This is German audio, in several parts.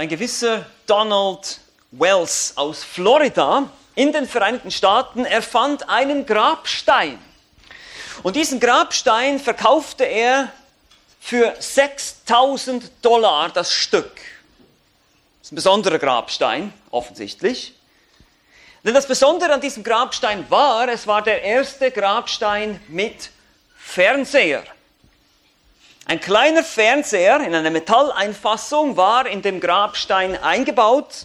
ein gewisser Donald Wells aus Florida in den Vereinigten Staaten erfand einen Grabstein. Und diesen Grabstein verkaufte er für 6000 Dollar das Stück. Das ist ein besonderer Grabstein, offensichtlich. Denn das Besondere an diesem Grabstein war, es war der erste Grabstein mit Fernseher. Ein kleiner Fernseher in einer Metalleinfassung war in dem Grabstein eingebaut.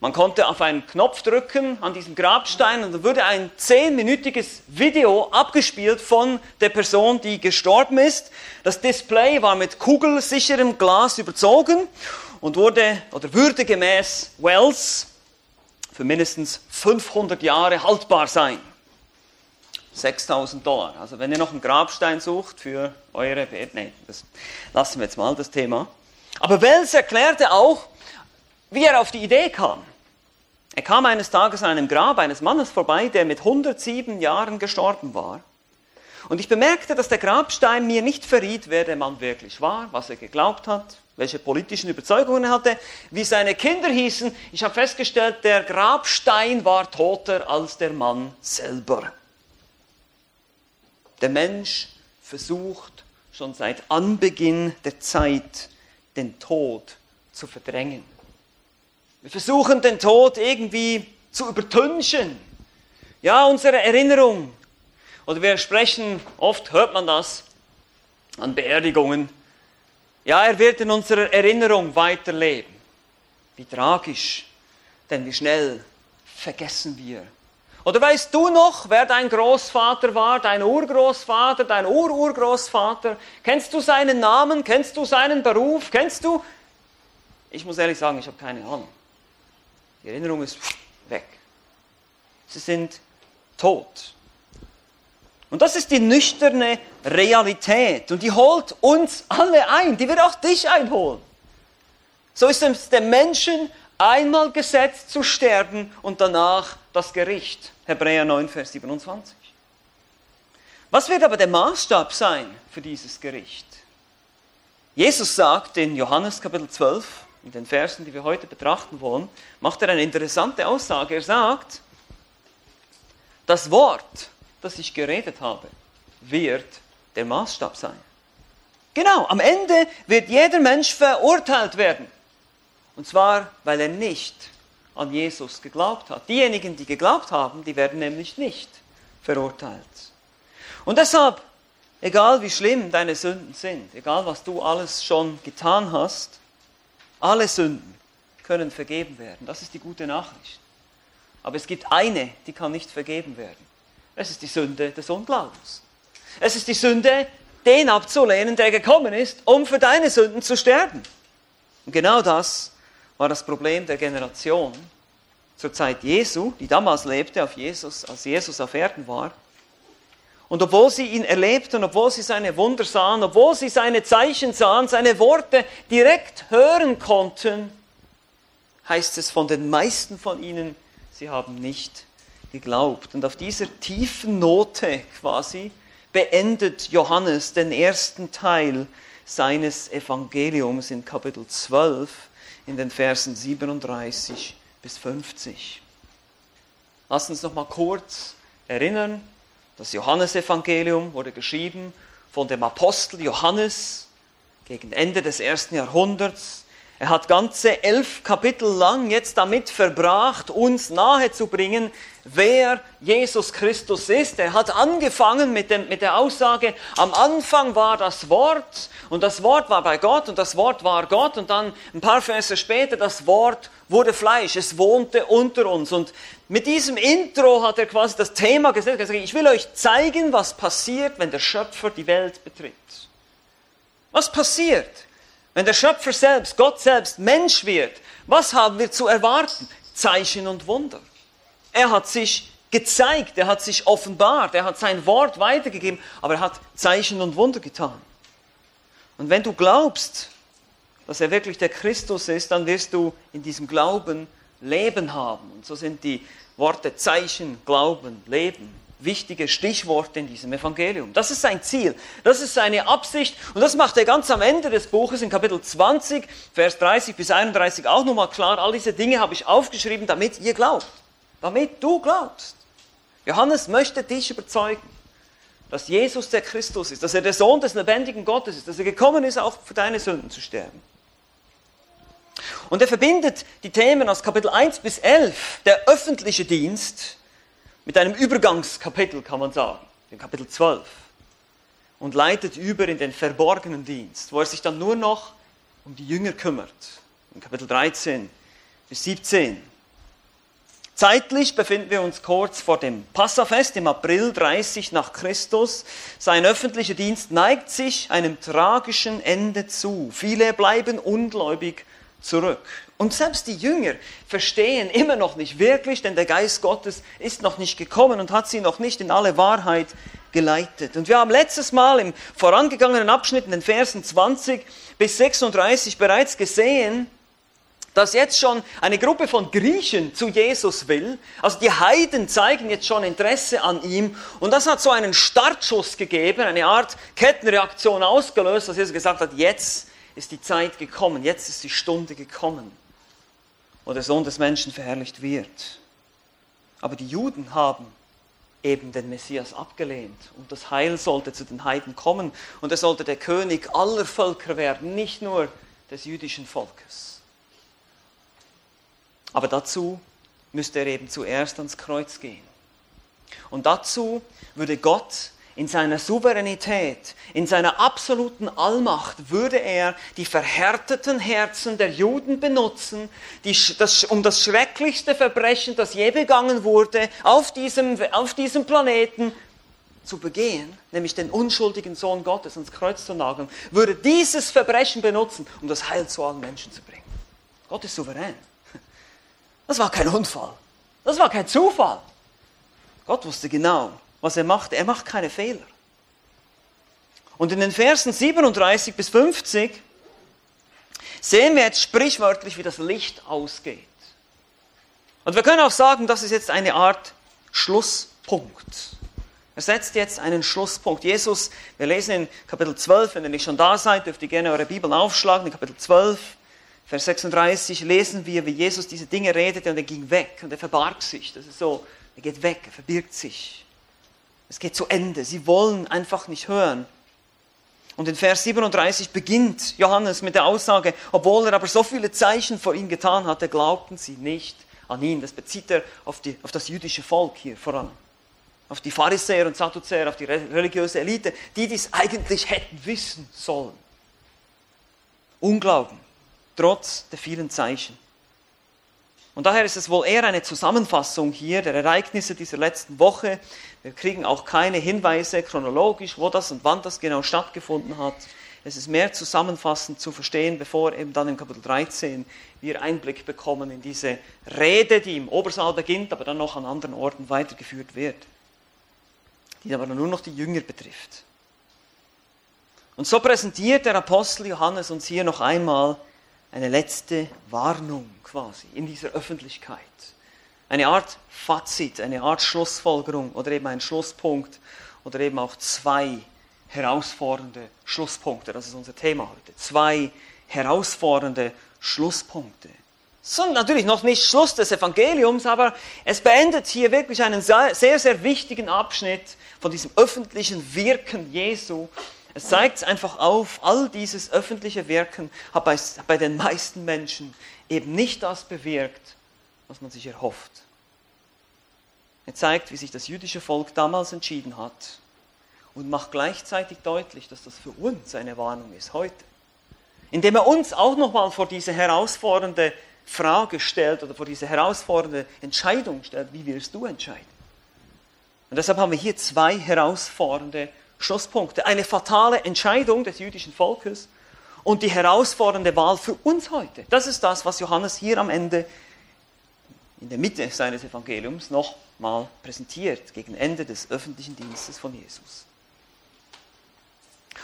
Man konnte auf einen Knopf drücken an diesem Grabstein und dann wurde ein zehnminütiges Video abgespielt von der Person, die gestorben ist. Das Display war mit kugelsicherem Glas überzogen und wurde oder würde gemäß Wells für mindestens 500 Jahre haltbar sein. 6000 Dollar. Also wenn ihr noch einen Grabstein sucht für eure Bett, nee, das lassen wir jetzt mal das Thema. Aber Wells erklärte auch, wie er auf die Idee kam. Er kam eines Tages an einem Grab eines Mannes vorbei, der mit 107 Jahren gestorben war. Und ich bemerkte, dass der Grabstein mir nicht verriet, wer der Mann wirklich war, was er geglaubt hat, welche politischen Überzeugungen er hatte, wie seine Kinder hießen. Ich habe festgestellt, der Grabstein war toter als der Mann selber. Der Mensch versucht schon seit Anbeginn der Zeit, den Tod zu verdrängen. Wir versuchen den Tod irgendwie zu übertünchen. Ja, unsere Erinnerung. Oder wir sprechen, oft hört man das an Beerdigungen. Ja, er wird in unserer Erinnerung weiterleben. Wie tragisch, denn wie schnell vergessen wir oder weißt du noch, wer dein Großvater war, dein Urgroßvater, dein Ururgroßvater? Kennst du seinen Namen? Kennst du seinen Beruf? Kennst du? Ich muss ehrlich sagen, ich habe keine Ahnung. Die Erinnerung ist weg. Sie sind tot. Und das ist die nüchterne Realität. Und die holt uns alle ein. Die wird auch dich einholen. So ist es dem Menschen einmal gesetzt zu sterben und danach das Gericht. Hebräer 9, Vers 27. Was wird aber der Maßstab sein für dieses Gericht? Jesus sagt in Johannes Kapitel 12, in den Versen, die wir heute betrachten wollen, macht er eine interessante Aussage. Er sagt, das Wort, das ich geredet habe, wird der Maßstab sein. Genau, am Ende wird jeder Mensch verurteilt werden. Und zwar, weil er nicht an Jesus geglaubt hat. Diejenigen, die geglaubt haben, die werden nämlich nicht verurteilt. Und deshalb, egal wie schlimm deine Sünden sind, egal was du alles schon getan hast, alle Sünden können vergeben werden. Das ist die gute Nachricht. Aber es gibt eine, die kann nicht vergeben werden. Es ist die Sünde des Unglaubens. Es ist die Sünde, den abzulehnen, der gekommen ist, um für deine Sünden zu sterben. Und genau das war das Problem der Generation zur Zeit Jesu, die damals lebte, auf Jesus, als Jesus auf Erden war. Und obwohl sie ihn erlebten, obwohl sie seine Wunder sahen, obwohl sie seine Zeichen sahen, seine Worte direkt hören konnten, heißt es von den meisten von ihnen, sie haben nicht geglaubt. Und auf dieser tiefen Note quasi beendet Johannes den ersten Teil seines Evangeliums in Kapitel 12 in den Versen 37 bis 50. Lass uns noch mal kurz erinnern, das Johannesevangelium wurde geschrieben von dem Apostel Johannes gegen Ende des ersten Jahrhunderts. Er hat ganze elf Kapitel lang jetzt damit verbracht, uns nahezubringen, wer Jesus Christus ist. Er hat angefangen mit, dem, mit der Aussage, am Anfang war das Wort und das Wort war bei Gott und das Wort war Gott und dann ein paar Verse später, das Wort wurde Fleisch, es wohnte unter uns. Und mit diesem Intro hat er quasi das Thema gesetzt, ich will euch zeigen, was passiert, wenn der Schöpfer die Welt betritt. Was passiert, wenn der Schöpfer selbst, Gott selbst Mensch wird? Was haben wir zu erwarten? Zeichen und Wunder. Er hat sich gezeigt, er hat sich offenbart, er hat sein Wort weitergegeben, aber er hat Zeichen und Wunder getan. Und wenn du glaubst, dass er wirklich der Christus ist, dann wirst du in diesem Glauben Leben haben. Und so sind die Worte Zeichen, Glauben, Leben wichtige Stichworte in diesem Evangelium. Das ist sein Ziel, das ist seine Absicht und das macht er ganz am Ende des Buches in Kapitel 20, Vers 30 bis 31 auch nochmal klar. All diese Dinge habe ich aufgeschrieben, damit ihr glaubt, damit du glaubst. Johannes möchte dich überzeugen, dass Jesus der Christus ist, dass er der Sohn des lebendigen Gottes ist, dass er gekommen ist, auch für deine Sünden zu sterben. Und er verbindet die Themen aus Kapitel 1 bis 11, der öffentliche Dienst, mit einem Übergangskapitel, kann man sagen, dem Kapitel 12. Und leitet über in den verborgenen Dienst, wo er sich dann nur noch um die Jünger kümmert. In Kapitel 13 bis 17. Zeitlich befinden wir uns kurz vor dem Passafest im April 30 nach Christus. Sein öffentlicher Dienst neigt sich einem tragischen Ende zu. Viele bleiben ungläubig zurück. Und selbst die Jünger verstehen immer noch nicht wirklich, denn der Geist Gottes ist noch nicht gekommen und hat sie noch nicht in alle Wahrheit geleitet. Und wir haben letztes Mal im vorangegangenen Abschnitt in den Versen 20 bis 36 bereits gesehen, dass jetzt schon eine Gruppe von Griechen zu Jesus will. Also die Heiden zeigen jetzt schon Interesse an ihm. Und das hat so einen Startschuss gegeben, eine Art Kettenreaktion ausgelöst, dass Jesus gesagt hat, jetzt ist die Zeit gekommen, jetzt ist die Stunde gekommen, wo der Sohn des Menschen verherrlicht wird. Aber die Juden haben eben den Messias abgelehnt und das Heil sollte zu den Heiden kommen und er sollte der König aller Völker werden, nicht nur des jüdischen Volkes. Aber dazu müsste er eben zuerst ans Kreuz gehen. Und dazu würde Gott in seiner Souveränität, in seiner absoluten Allmacht würde er die verhärteten Herzen der Juden benutzen, die, das, um das schrecklichste Verbrechen, das je begangen wurde, auf diesem, auf diesem Planeten zu begehen, nämlich den unschuldigen Sohn Gottes ans Kreuz zu nageln, würde dieses Verbrechen benutzen, um das Heil zu allen Menschen zu bringen. Gott ist souverän. Das war kein Unfall. Das war kein Zufall. Gott wusste genau, was er macht. Er macht keine Fehler. Und in den Versen 37 bis 50 sehen wir jetzt sprichwörtlich, wie das Licht ausgeht. Und wir können auch sagen, das ist jetzt eine Art Schlusspunkt. Er setzt jetzt einen Schlusspunkt. Jesus, wir lesen in Kapitel 12, wenn ihr nicht schon da seid, dürft ihr gerne eure Bibeln aufschlagen. In Kapitel 12, Vers 36 lesen wir, wie Jesus diese Dinge redete und er ging weg und er verbarg sich. Das ist so, er geht weg, er verbirgt sich. Es geht zu Ende. Sie wollen einfach nicht hören. Und in Vers 37 beginnt Johannes mit der Aussage, obwohl er aber so viele Zeichen vor ihm getan hatte, glaubten sie nicht an ihn. Das bezieht er auf, die, auf das jüdische Volk hier vor allem. Auf die Pharisäer und Sadduzäer, auf die religiöse Elite, die dies eigentlich hätten wissen sollen. Unglauben, trotz der vielen Zeichen. Und daher ist es wohl eher eine Zusammenfassung hier der Ereignisse dieser letzten Woche. Wir kriegen auch keine Hinweise chronologisch, wo das und wann das genau stattgefunden hat. Es ist mehr zusammenfassend zu verstehen, bevor eben dann im Kapitel 13 wir Einblick bekommen in diese Rede, die im Obersaal beginnt, aber dann noch an anderen Orten weitergeführt wird, die aber nur noch die Jünger betrifft. Und so präsentiert der Apostel Johannes uns hier noch einmal eine letzte Warnung quasi in dieser Öffentlichkeit. Eine Art Fazit, eine Art Schlussfolgerung oder eben ein Schlusspunkt oder eben auch zwei herausfordernde Schlusspunkte. Das ist unser Thema heute. Zwei herausfordernde Schlusspunkte. Ist natürlich noch nicht Schluss des Evangeliums, aber es beendet hier wirklich einen sehr, sehr wichtigen Abschnitt von diesem öffentlichen Wirken Jesu es zeigt einfach auf, all dieses öffentliche Wirken hat bei, bei den meisten Menschen eben nicht das bewirkt, was man sich erhofft. Er zeigt, wie sich das jüdische Volk damals entschieden hat und macht gleichzeitig deutlich, dass das für uns eine Warnung ist heute. Indem er uns auch nochmal vor diese herausfordernde Frage stellt oder vor diese herausfordernde Entscheidung stellt, wie wirst du entscheiden? Und deshalb haben wir hier zwei herausfordernde Schlusspunkte. Eine fatale Entscheidung des jüdischen Volkes und die herausfordernde Wahl für uns heute. Das ist das, was Johannes hier am Ende in der Mitte seines Evangeliums nochmal präsentiert, gegen Ende des öffentlichen Dienstes von Jesus.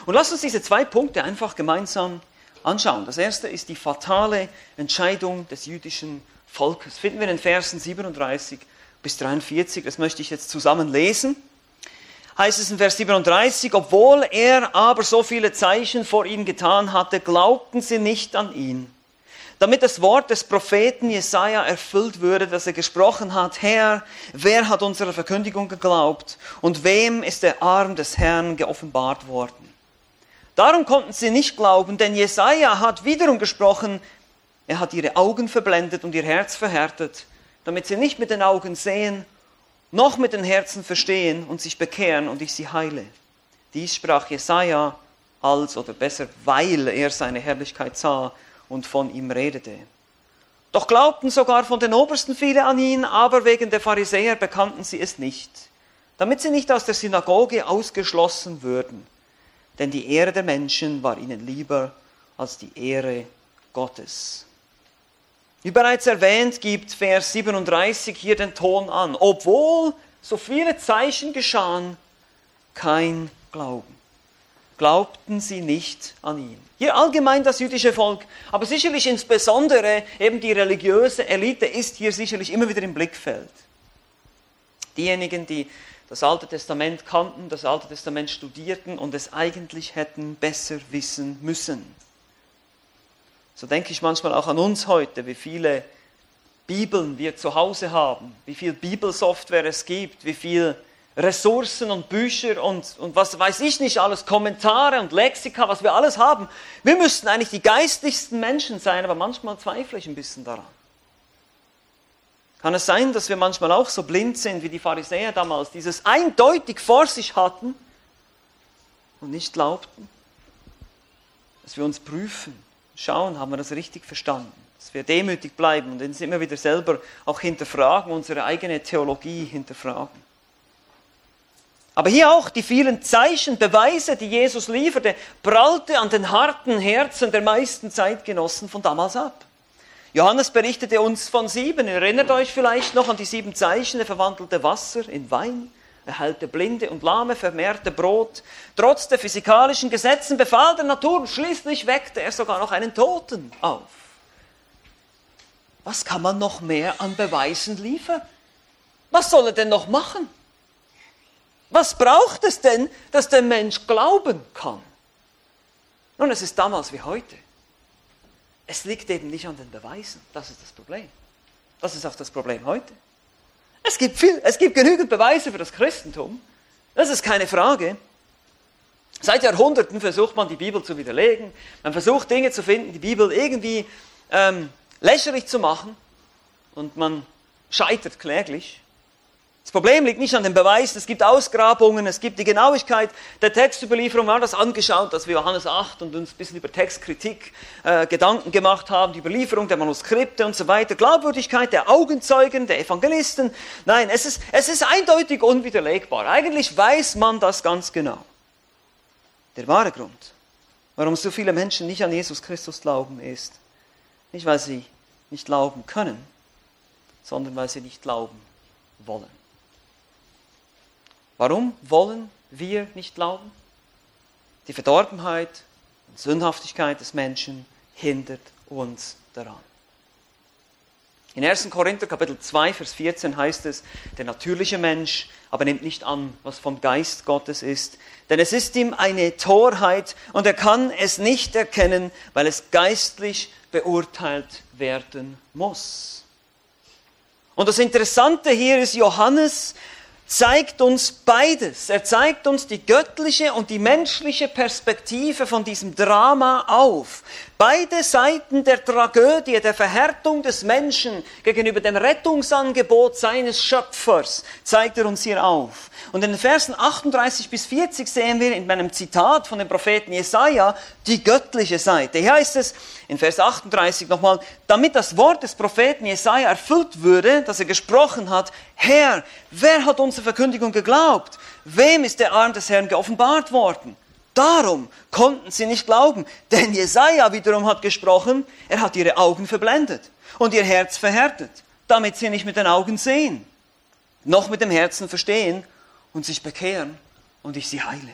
Und lasst uns diese zwei Punkte einfach gemeinsam anschauen. Das erste ist die fatale Entscheidung des jüdischen Volkes. Finden wir in Versen 37 bis 43, das möchte ich jetzt zusammen lesen. Heißt es in Vers 37, obwohl er aber so viele Zeichen vor ihnen getan hatte, glaubten sie nicht an ihn. Damit das Wort des Propheten Jesaja erfüllt würde, dass er gesprochen hat, Herr, wer hat unserer Verkündigung geglaubt und wem ist der Arm des Herrn geoffenbart worden? Darum konnten sie nicht glauben, denn Jesaja hat wiederum gesprochen, er hat ihre Augen verblendet und ihr Herz verhärtet, damit sie nicht mit den Augen sehen, noch mit den Herzen verstehen und sich bekehren und ich sie heile. Dies sprach Jesaja als, oder besser, weil er seine Herrlichkeit sah und von ihm redete. Doch glaubten sogar von den Obersten viele an ihn, aber wegen der Pharisäer bekannten sie es nicht, damit sie nicht aus der Synagoge ausgeschlossen würden. Denn die Ehre der Menschen war ihnen lieber als die Ehre Gottes. Wie bereits erwähnt, gibt Vers 37 hier den Ton an. Obwohl so viele Zeichen geschahen, kein Glauben. Glaubten sie nicht an ihn. Hier allgemein das jüdische Volk, aber sicherlich insbesondere eben die religiöse Elite ist hier sicherlich immer wieder im Blickfeld. Diejenigen, die das Alte Testament kannten, das Alte Testament studierten und es eigentlich hätten besser wissen müssen. So denke ich manchmal auch an uns heute, wie viele Bibeln wir zu Hause haben, wie viel Bibelsoftware es gibt, wie viel Ressourcen und Bücher und, und was weiß ich nicht alles, Kommentare und Lexika, was wir alles haben. Wir müssten eigentlich die geistlichsten Menschen sein, aber manchmal zweifle ich ein bisschen daran. Kann es sein, dass wir manchmal auch so blind sind wie die Pharisäer damals, dieses eindeutig vor sich hatten und nicht glaubten? Dass wir uns prüfen schauen, haben wir das richtig verstanden. Dass wir demütig bleiben und uns immer wieder selber auch hinterfragen, unsere eigene Theologie hinterfragen. Aber hier auch die vielen Zeichen, Beweise, die Jesus lieferte, prallte an den harten Herzen der meisten Zeitgenossen von damals ab. Johannes berichtete uns von sieben. Erinnert euch vielleicht noch an die sieben Zeichen. Er verwandelte Wasser in Wein. Er heilte Blinde und Lahme, vermehrte Brot. Trotz der physikalischen Gesetzen befahl der Natur und schließlich weckte er sogar noch einen Toten auf. Was kann man noch mehr an Beweisen liefern? Was soll er denn noch machen? Was braucht es denn, dass der Mensch glauben kann? Nun, es ist damals wie heute. Es liegt eben nicht an den Beweisen. Das ist das Problem. Das ist auch das Problem heute. Es gibt, viel, es gibt genügend Beweise für das Christentum. Das ist keine Frage. Seit Jahrhunderten versucht man, die Bibel zu widerlegen. Man versucht, Dinge zu finden, die Bibel irgendwie ähm, lächerlich zu machen. Und man scheitert kläglich. Das Problem liegt nicht an den Beweisen, es gibt Ausgrabungen, es gibt die Genauigkeit der Textüberlieferung. Wir haben das angeschaut, dass wir Johannes 8 und uns ein bisschen über Textkritik äh, Gedanken gemacht haben, die Überlieferung der Manuskripte und so weiter, Glaubwürdigkeit der Augenzeugen, der Evangelisten. Nein, es ist, es ist eindeutig unwiderlegbar. Eigentlich weiß man das ganz genau. Der wahre Grund, warum so viele Menschen nicht an Jesus Christus glauben, ist nicht, weil sie nicht glauben können, sondern weil sie nicht glauben wollen. Warum wollen wir nicht glauben? Die Verdorbenheit und Sündhaftigkeit des Menschen hindert uns daran. In 1. Korinther Kapitel 2, Vers 14 heißt es, der natürliche Mensch aber nimmt nicht an, was vom Geist Gottes ist, denn es ist ihm eine Torheit und er kann es nicht erkennen, weil es geistlich beurteilt werden muss. Und das Interessante hier ist, Johannes zeigt uns beides. Er zeigt uns die göttliche und die menschliche Perspektive von diesem Drama auf. Beide Seiten der Tragödie, der Verhärtung des Menschen gegenüber dem Rettungsangebot seines Schöpfers zeigt er uns hier auf. Und in den Versen 38 bis 40 sehen wir in einem Zitat von dem Propheten Jesaja die göttliche Seite. Hier heißt es in Vers 38 nochmal, damit das Wort des Propheten Jesaja erfüllt würde, dass er gesprochen hat, Herr, wer hat unsere Verkündigung geglaubt? Wem ist der Arm des Herrn geoffenbart worden? Darum konnten sie nicht glauben, denn Jesaja wiederum hat gesprochen, er hat ihre Augen verblendet und ihr Herz verhärtet, damit sie nicht mit den Augen sehen, noch mit dem Herzen verstehen und sich bekehren und ich sie heile.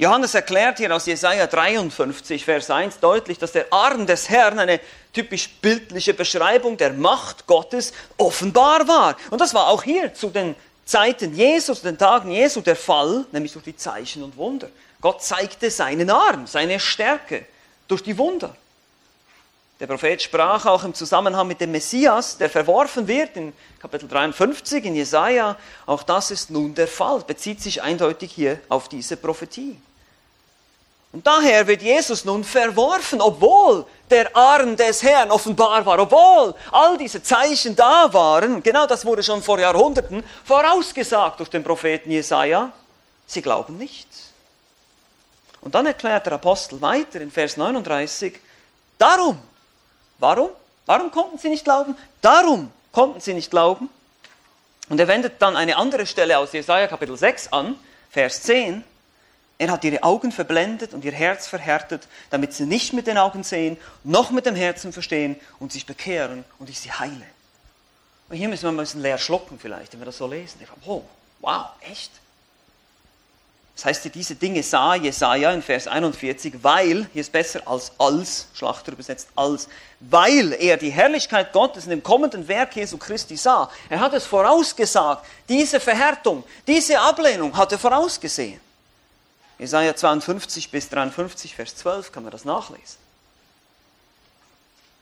Johannes erklärt hier aus Jesaja 53, Vers 1 deutlich, dass der Arm des Herrn eine typisch bildliche Beschreibung der Macht Gottes offenbar war. Und das war auch hier zu den Zeiten Jesus, den Tagen Jesu der Fall, nämlich durch die Zeichen und Wunder. Gott zeigte seinen Arm, seine Stärke durch die Wunder. Der Prophet sprach auch im Zusammenhang mit dem Messias, der verworfen wird, in Kapitel 53 in Jesaja. Auch das ist nun der Fall, bezieht sich eindeutig hier auf diese Prophetie. Und daher wird Jesus nun verworfen, obwohl der Arm des Herrn offenbar war, obwohl all diese Zeichen da waren. Genau das wurde schon vor Jahrhunderten vorausgesagt durch den Propheten Jesaja. Sie glauben nicht. Und dann erklärt der Apostel weiter in Vers 39, darum Warum? Warum konnten sie nicht glauben? Darum konnten sie nicht glauben. Und er wendet dann eine andere Stelle aus Jesaja Kapitel 6 an, Vers 10. Er hat ihre Augen verblendet und ihr Herz verhärtet, damit sie nicht mit den Augen sehen, noch mit dem Herzen verstehen und sich bekehren und ich sie heile. Und hier müssen wir mal ein bisschen leer schlucken vielleicht, wenn wir das so lesen. Ich oh, wow, echt? Das heißt, diese Dinge sah Jesaja in Vers 41, weil, hier ist besser als als, Schlachter übersetzt als, weil er die Herrlichkeit Gottes in dem kommenden Werk Jesu Christi sah. Er hat es vorausgesagt. Diese Verhärtung, diese Ablehnung hat er vorausgesehen. Jesaja 52 bis 53, Vers 12 kann man das nachlesen.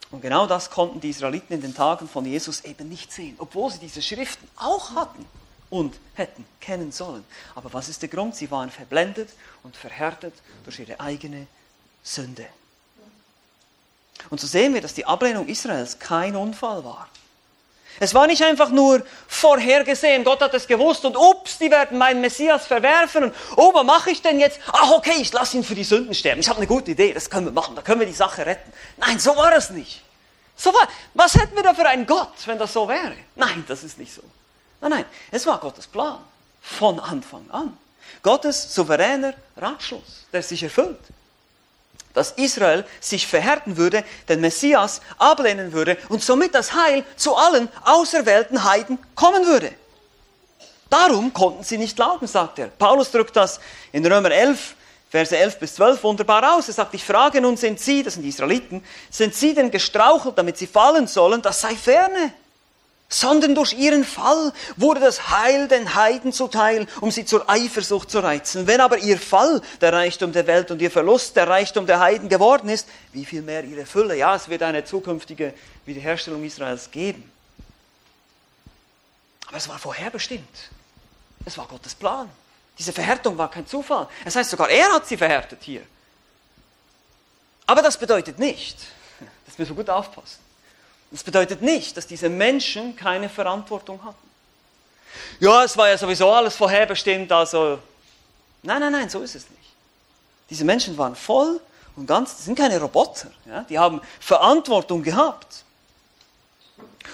Und genau das konnten die Israeliten in den Tagen von Jesus eben nicht sehen, obwohl sie diese Schriften auch hatten und hätten kennen sollen. Aber was ist der Grund? Sie waren verblendet und verhärtet durch ihre eigene Sünde. Und so sehen wir, dass die Ablehnung Israels kein Unfall war. Es war nicht einfach nur vorhergesehen, Gott hat es gewusst und ups, die werden meinen Messias verwerfen und oh, was mache ich denn jetzt? Ach okay, ich lasse ihn für die Sünden sterben. Ich habe eine gute Idee, das können wir machen, da können wir die Sache retten. Nein, so war es nicht. So war, was hätten wir da für einen Gott, wenn das so wäre? Nein, das ist nicht so. Nein, nein, es war Gottes Plan von Anfang an. Gottes souveräner Ratschluss, der sich erfüllt. Dass Israel sich verhärten würde, den Messias ablehnen würde und somit das Heil zu allen auserwählten Heiden kommen würde. Darum konnten sie nicht glauben, sagt er. Paulus drückt das in Römer 11, Verse 11 bis 12 wunderbar aus. Er sagt, ich frage nun, sind sie, das sind die Israeliten, sind sie denn gestrauchelt, damit sie fallen sollen? Das sei ferne sondern durch ihren Fall wurde das Heil den Heiden zuteil, um sie zur Eifersucht zu reizen. Wenn aber ihr Fall der Reichtum der Welt und ihr Verlust der Reichtum der Heiden geworden ist, wie viel mehr ihre Fülle? Ja, es wird eine zukünftige Wiederherstellung Israels geben. Aber es war vorherbestimmt. Es war Gottes Plan. Diese Verhärtung war kein Zufall. Es heißt sogar, er hat sie verhärtet hier. Aber das bedeutet nicht, das müssen wir gut aufpassen, das bedeutet nicht, dass diese Menschen keine Verantwortung hatten. Ja, es war ja sowieso alles vorherbestimmt, also. Nein, nein, nein, so ist es nicht. Diese Menschen waren voll und ganz, das sind keine Roboter, ja? die haben Verantwortung gehabt.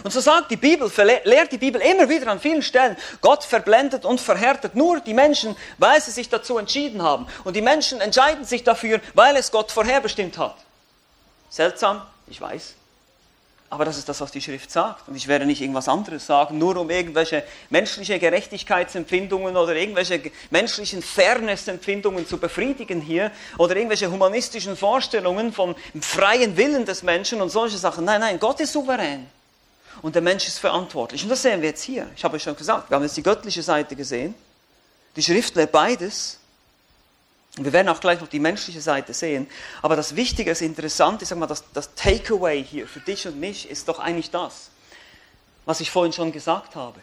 Und so sagt die Bibel, lehrt die Bibel immer wieder an vielen Stellen, Gott verblendet und verhärtet nur die Menschen, weil sie sich dazu entschieden haben. Und die Menschen entscheiden sich dafür, weil es Gott vorherbestimmt hat. Seltsam, ich weiß. Aber das ist das, was die Schrift sagt. Und ich werde nicht irgendwas anderes sagen, nur um irgendwelche menschliche Gerechtigkeitsempfindungen oder irgendwelche menschlichen Fairnessempfindungen zu befriedigen hier oder irgendwelche humanistischen Vorstellungen vom freien Willen des Menschen und solche Sachen. Nein, nein, Gott ist souverän. Und der Mensch ist verantwortlich. Und das sehen wir jetzt hier. Ich habe euch schon gesagt, wir haben jetzt die göttliche Seite gesehen. Die Schrift lehrt beides. Wir werden auch gleich noch die menschliche Seite sehen. Aber das Wichtige, das Interessante, ich sag mal, das, das Takeaway hier für dich und mich ist doch eigentlich das, was ich vorhin schon gesagt habe.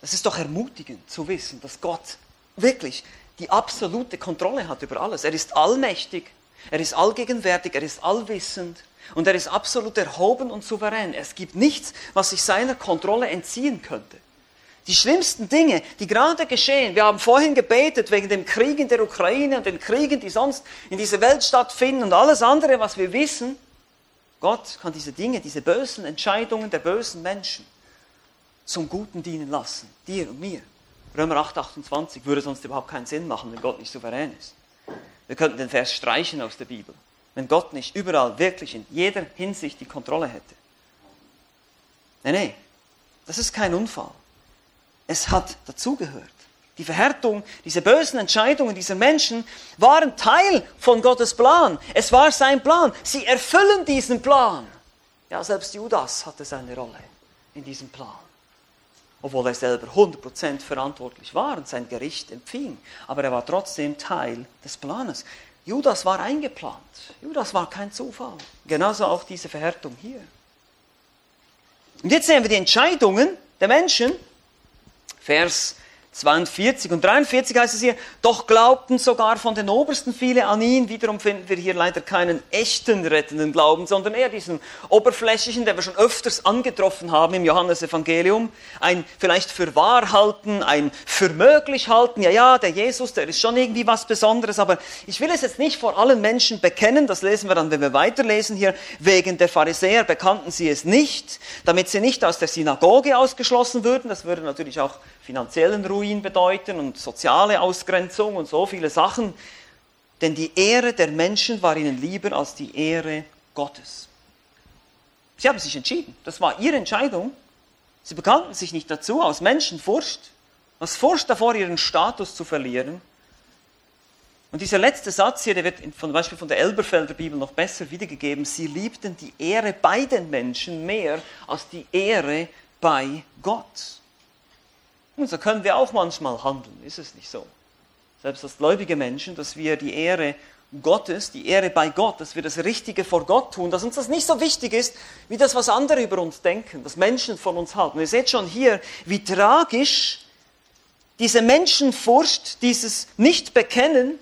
Das ist doch ermutigend zu wissen, dass Gott wirklich die absolute Kontrolle hat über alles. Er ist allmächtig, er ist allgegenwärtig, er ist allwissend und er ist absolut erhoben und souverän. Es gibt nichts, was sich seiner Kontrolle entziehen könnte. Die schlimmsten Dinge, die gerade geschehen, wir haben vorhin gebetet wegen dem Krieg in der Ukraine und den Kriegen, die sonst in dieser Welt stattfinden und alles andere, was wir wissen. Gott kann diese Dinge, diese bösen Entscheidungen der bösen Menschen zum Guten dienen lassen, dir und mir. Römer 8, 28 würde sonst überhaupt keinen Sinn machen, wenn Gott nicht souverän ist. Wir könnten den Vers streichen aus der Bibel, wenn Gott nicht überall wirklich in jeder Hinsicht die Kontrolle hätte. Nein, nein, das ist kein Unfall. Es hat dazugehört. die Verhärtung, diese bösen Entscheidungen dieser Menschen waren Teil von Gottes Plan. Es war sein Plan. Sie erfüllen diesen Plan. Ja, selbst Judas hatte seine Rolle in diesem Plan. Obwohl er selber 100% verantwortlich war und sein Gericht empfing. Aber er war trotzdem Teil des Planes. Judas war eingeplant. Judas war kein Zufall. Genauso auch diese Verhärtung hier. Und jetzt sehen wir die Entscheidungen der Menschen. Vers 42 und 43 heißt es hier, doch glaubten sogar von den Obersten viele an ihn. Wiederum finden wir hier leider keinen echten rettenden Glauben, sondern eher diesen oberflächlichen, den wir schon öfters angetroffen haben im Johannesevangelium. Ein vielleicht für wahr halten, ein für möglich halten. Ja, ja, der Jesus, der ist schon irgendwie was Besonderes, aber ich will es jetzt nicht vor allen Menschen bekennen. Das lesen wir dann, wenn wir weiterlesen hier. Wegen der Pharisäer bekannten sie es nicht, damit sie nicht aus der Synagoge ausgeschlossen würden. Das würde natürlich auch finanziellen Ruin bedeuten und soziale Ausgrenzung und so viele Sachen. Denn die Ehre der Menschen war ihnen lieber als die Ehre Gottes. Sie haben sich entschieden. Das war ihre Entscheidung. Sie bekannten sich nicht dazu aus Menschenfurcht, aus Furcht davor, ihren Status zu verlieren. Und dieser letzte Satz hier, der wird zum Beispiel von der Elberfelder Bibel noch besser wiedergegeben. Sie liebten die Ehre bei den Menschen mehr als die Ehre bei Gott. Und so können wir auch manchmal handeln, ist es nicht so? Selbst als gläubige Menschen, dass wir die Ehre Gottes, die Ehre bei Gott, dass wir das Richtige vor Gott tun, dass uns das nicht so wichtig ist, wie das, was andere über uns denken, was Menschen von uns halten. ihr seht schon hier, wie tragisch diese Menschenfurcht, dieses Nicht-Bekennen,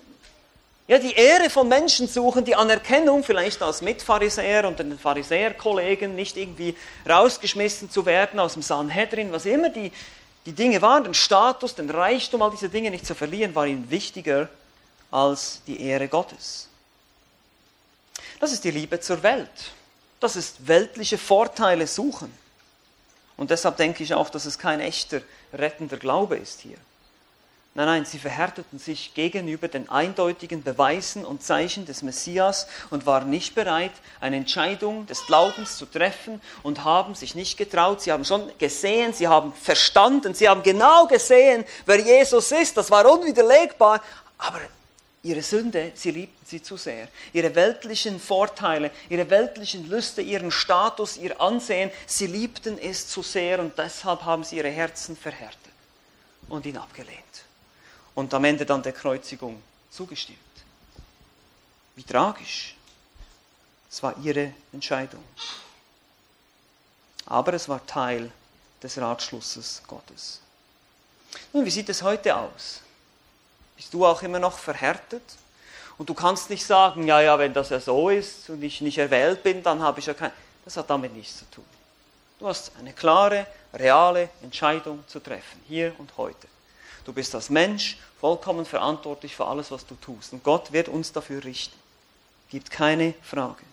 ja, die Ehre von Menschen suchen, die Anerkennung vielleicht als Mitpharisäer und den Pharisäerkollegen, nicht irgendwie rausgeschmissen zu werden aus dem Sanhedrin, was immer die die Dinge waren, den Status, den Reichtum, all diese Dinge nicht zu verlieren, war ihnen wichtiger als die Ehre Gottes. Das ist die Liebe zur Welt. Das ist weltliche Vorteile suchen. Und deshalb denke ich auch, dass es kein echter rettender Glaube ist hier. Nein, nein, sie verhärteten sich gegenüber den eindeutigen Beweisen und Zeichen des Messias und waren nicht bereit, eine Entscheidung des Glaubens zu treffen und haben sich nicht getraut. Sie haben schon gesehen, sie haben verstanden, sie haben genau gesehen, wer Jesus ist. Das war unwiderlegbar. Aber ihre Sünde, sie liebten sie zu sehr. Ihre weltlichen Vorteile, ihre weltlichen Lüste, ihren Status, ihr Ansehen, sie liebten es zu sehr und deshalb haben sie ihre Herzen verhärtet und ihn abgelehnt und am Ende dann der Kreuzigung zugestimmt. Wie tragisch. Es war ihre Entscheidung. Aber es war Teil des Ratschlusses Gottes. Nun, wie sieht es heute aus? Bist du auch immer noch verhärtet? Und du kannst nicht sagen, ja, ja, wenn das ja so ist und ich nicht erwählt bin, dann habe ich ja kein. Das hat damit nichts zu tun. Du hast eine klare, reale Entscheidung zu treffen, hier und heute. Du bist als Mensch vollkommen verantwortlich für alles, was du tust. Und Gott wird uns dafür richten. Gibt keine Frage.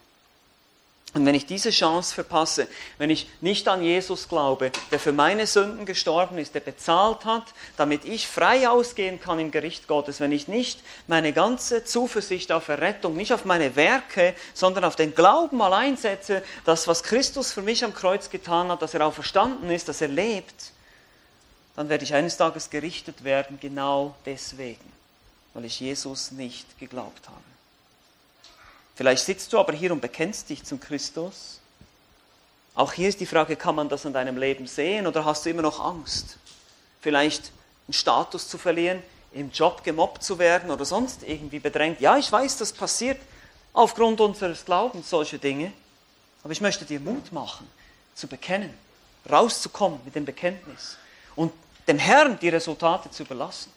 Und wenn ich diese Chance verpasse, wenn ich nicht an Jesus glaube, der für meine Sünden gestorben ist, der bezahlt hat, damit ich frei ausgehen kann im Gericht Gottes, wenn ich nicht meine ganze Zuversicht auf Errettung, nicht auf meine Werke, sondern auf den Glauben allein setze, dass was Christus für mich am Kreuz getan hat, dass er auch verstanden ist, dass er lebt, dann werde ich eines Tages gerichtet werden, genau deswegen, weil ich Jesus nicht geglaubt habe. Vielleicht sitzt du aber hier und bekennst dich zum Christus. Auch hier ist die Frage, kann man das an deinem Leben sehen oder hast du immer noch Angst? Vielleicht einen Status zu verlieren, im Job gemobbt zu werden oder sonst irgendwie bedrängt. Ja, ich weiß, das passiert aufgrund unseres Glaubens, solche Dinge. Aber ich möchte dir Mut machen, zu bekennen, rauszukommen mit dem Bekenntnis und dem Herrn die Resultate zu überlassen?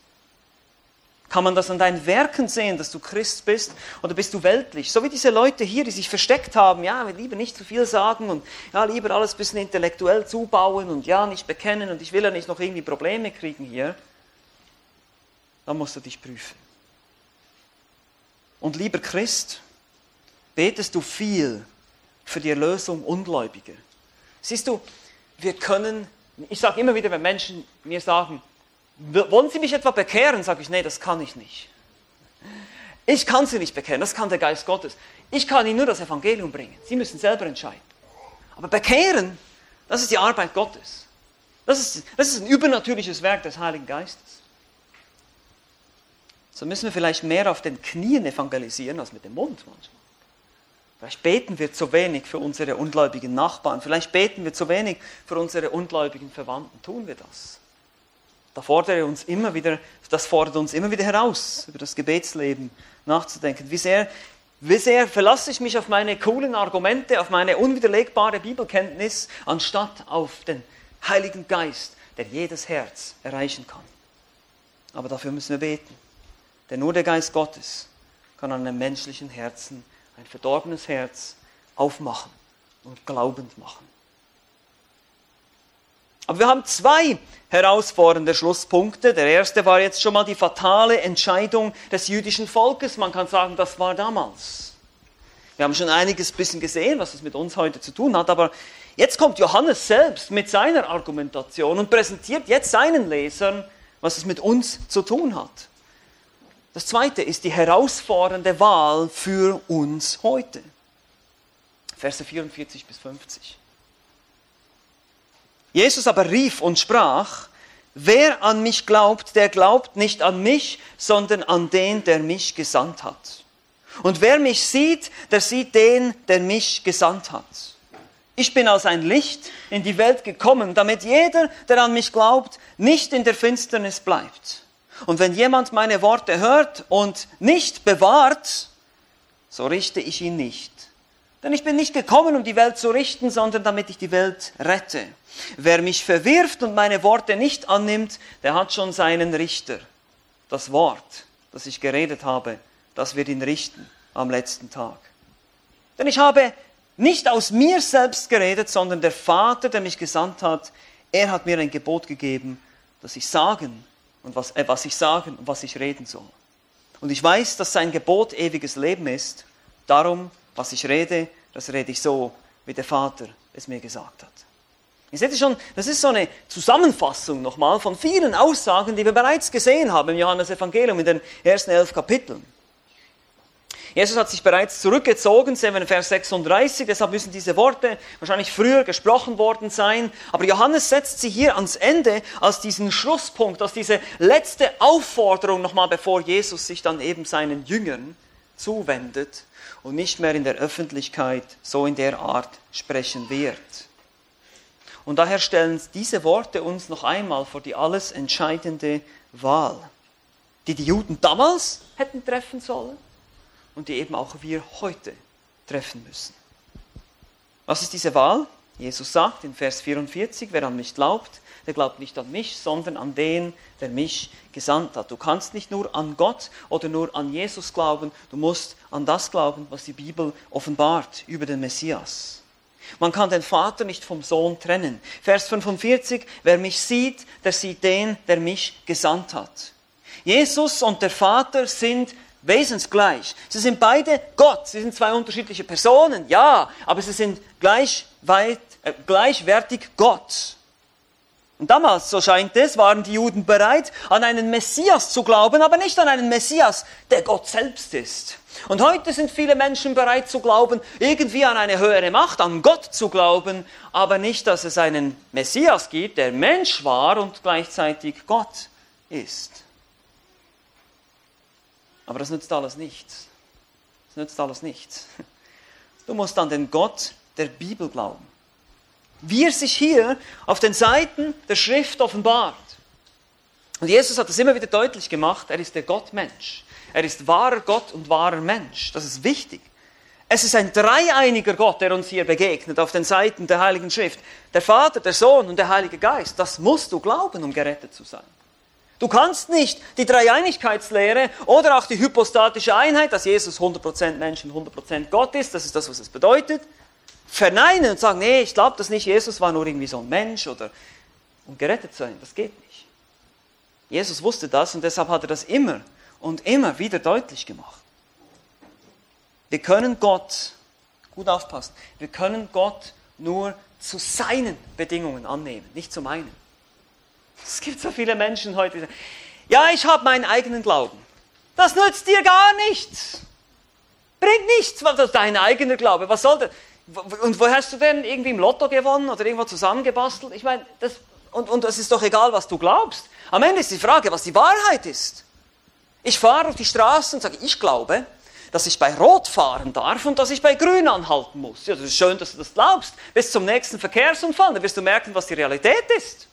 Kann man das an deinen Werken sehen, dass du Christ bist oder bist du weltlich? So wie diese Leute hier, die sich versteckt haben, ja, wir lieber nicht zu viel sagen und ja, lieber alles ein bisschen intellektuell zubauen und ja, nicht bekennen und ich will ja nicht noch irgendwie Probleme kriegen hier. Dann musst du dich prüfen. Und lieber Christ, betest du viel für die Erlösung Ungläubiger? Siehst du, wir können ich sage immer wieder, wenn Menschen mir sagen, wollen Sie mich etwa bekehren, sage ich, nee, das kann ich nicht. Ich kann Sie nicht bekehren, das kann der Geist Gottes. Ich kann Ihnen nur das Evangelium bringen. Sie müssen selber entscheiden. Aber bekehren, das ist die Arbeit Gottes. Das ist, das ist ein übernatürliches Werk des Heiligen Geistes. so müssen wir vielleicht mehr auf den Knien evangelisieren als mit dem Mund manchmal. Vielleicht beten wir zu wenig für unsere ungläubigen Nachbarn. Vielleicht beten wir zu wenig für unsere ungläubigen Verwandten. Tun wir das? Da fordert uns immer wieder, das fordert uns immer wieder heraus, über das Gebetsleben nachzudenken. Wie sehr, wie sehr verlasse ich mich auf meine coolen Argumente, auf meine unwiderlegbare Bibelkenntnis, anstatt auf den Heiligen Geist, der jedes Herz erreichen kann. Aber dafür müssen wir beten. Denn nur der Geist Gottes kann an einem menschlichen Herzen ein verdorbenes Herz aufmachen und glaubend machen. Aber wir haben zwei herausfordernde Schlusspunkte. Der erste war jetzt schon mal die fatale Entscheidung des jüdischen Volkes. Man kann sagen, das war damals. Wir haben schon einiges bisschen gesehen, was es mit uns heute zu tun hat, aber jetzt kommt Johannes selbst mit seiner Argumentation und präsentiert jetzt seinen Lesern, was es mit uns zu tun hat. Das zweite ist die herausfordernde Wahl für uns heute. Verse 44 bis 50. Jesus aber rief und sprach, wer an mich glaubt, der glaubt nicht an mich, sondern an den, der mich gesandt hat. Und wer mich sieht, der sieht den, der mich gesandt hat. Ich bin als ein Licht in die Welt gekommen, damit jeder, der an mich glaubt, nicht in der Finsternis bleibt. Und wenn jemand meine Worte hört und nicht bewahrt, so richte ich ihn nicht. Denn ich bin nicht gekommen, um die Welt zu richten, sondern damit ich die Welt rette. Wer mich verwirft und meine Worte nicht annimmt, der hat schon seinen Richter. Das Wort, das ich geredet habe, das wird ihn richten am letzten Tag. Denn ich habe nicht aus mir selbst geredet, sondern der Vater, der mich gesandt hat, er hat mir ein Gebot gegeben, dass ich sagen und was, äh, was ich sagen und was ich reden soll. Und ich weiß, dass sein Gebot ewiges Leben ist. Darum, was ich rede, das rede ich so, wie der Vater es mir gesagt hat. Ihr seht schon, das ist so eine Zusammenfassung nochmal von vielen Aussagen, die wir bereits gesehen haben im Johannesevangelium in den ersten elf Kapiteln. Jesus hat sich bereits zurückgezogen, sehen wir in Vers 36, deshalb müssen diese Worte wahrscheinlich früher gesprochen worden sein. Aber Johannes setzt sie hier ans Ende als diesen Schlusspunkt, als diese letzte Aufforderung nochmal, bevor Jesus sich dann eben seinen Jüngern zuwendet und nicht mehr in der Öffentlichkeit so in der Art sprechen wird. Und daher stellen diese Worte uns noch einmal vor die alles entscheidende Wahl, die die Juden damals hätten treffen sollen und die eben auch wir heute treffen müssen. Was ist diese Wahl? Jesus sagt in Vers 44, wer an mich glaubt, der glaubt nicht an mich, sondern an den, der mich gesandt hat. Du kannst nicht nur an Gott oder nur an Jesus glauben, du musst an das glauben, was die Bibel offenbart über den Messias. Man kann den Vater nicht vom Sohn trennen. Vers 45, wer mich sieht, der sieht den, der mich gesandt hat. Jesus und der Vater sind wesensgleich. Sie sind beide Gott. Sie sind zwei unterschiedliche Personen, ja, aber sie sind gleich weit, äh, gleichwertig Gott. Und damals, so scheint es, waren die Juden bereit, an einen Messias zu glauben, aber nicht an einen Messias, der Gott selbst ist. Und heute sind viele Menschen bereit zu glauben, irgendwie an eine höhere Macht, an Gott zu glauben, aber nicht, dass es einen Messias gibt, der Mensch war und gleichzeitig Gott ist. Aber das nützt alles nichts. Das nützt alles nichts. Du musst an den Gott der Bibel glauben. Wie er sich hier auf den Seiten der Schrift offenbart. Und Jesus hat es immer wieder deutlich gemacht, er ist der Gottmensch. Er ist wahrer Gott und wahrer Mensch. Das ist wichtig. Es ist ein dreieiniger Gott, der uns hier begegnet auf den Seiten der Heiligen Schrift. Der Vater, der Sohn und der Heilige Geist. Das musst du glauben, um gerettet zu sein. Du kannst nicht die Dreieinigkeitslehre oder auch die hypostatische Einheit, dass Jesus 100% Mensch und 100% Gott ist, das ist das, was es bedeutet, verneinen und sagen, nee, ich glaube das nicht, Jesus war nur irgendwie so ein Mensch oder um gerettet sein, das geht nicht. Jesus wusste das und deshalb hat er das immer und immer wieder deutlich gemacht. Wir können Gott, gut aufpassen, wir können Gott nur zu seinen Bedingungen annehmen, nicht zu meinen. Es gibt so viele Menschen heute, die sagen, ja, ich habe meinen eigenen Glauben. Das nützt dir gar nichts. Bringt nichts, was ist dein eigener Glaube. Was soll das? Und wo hast du denn irgendwie im Lotto gewonnen oder irgendwo zusammengebastelt? Ich meine, das, und, und es ist doch egal, was du glaubst. Am Ende ist die Frage, was die Wahrheit ist. Ich fahre auf die Straße und sage, ich glaube, dass ich bei Rot fahren darf und dass ich bei Grün anhalten muss. Ja, das ist schön, dass du das glaubst. Bis zum nächsten Verkehrsunfall, dann wirst du merken, was die Realität ist.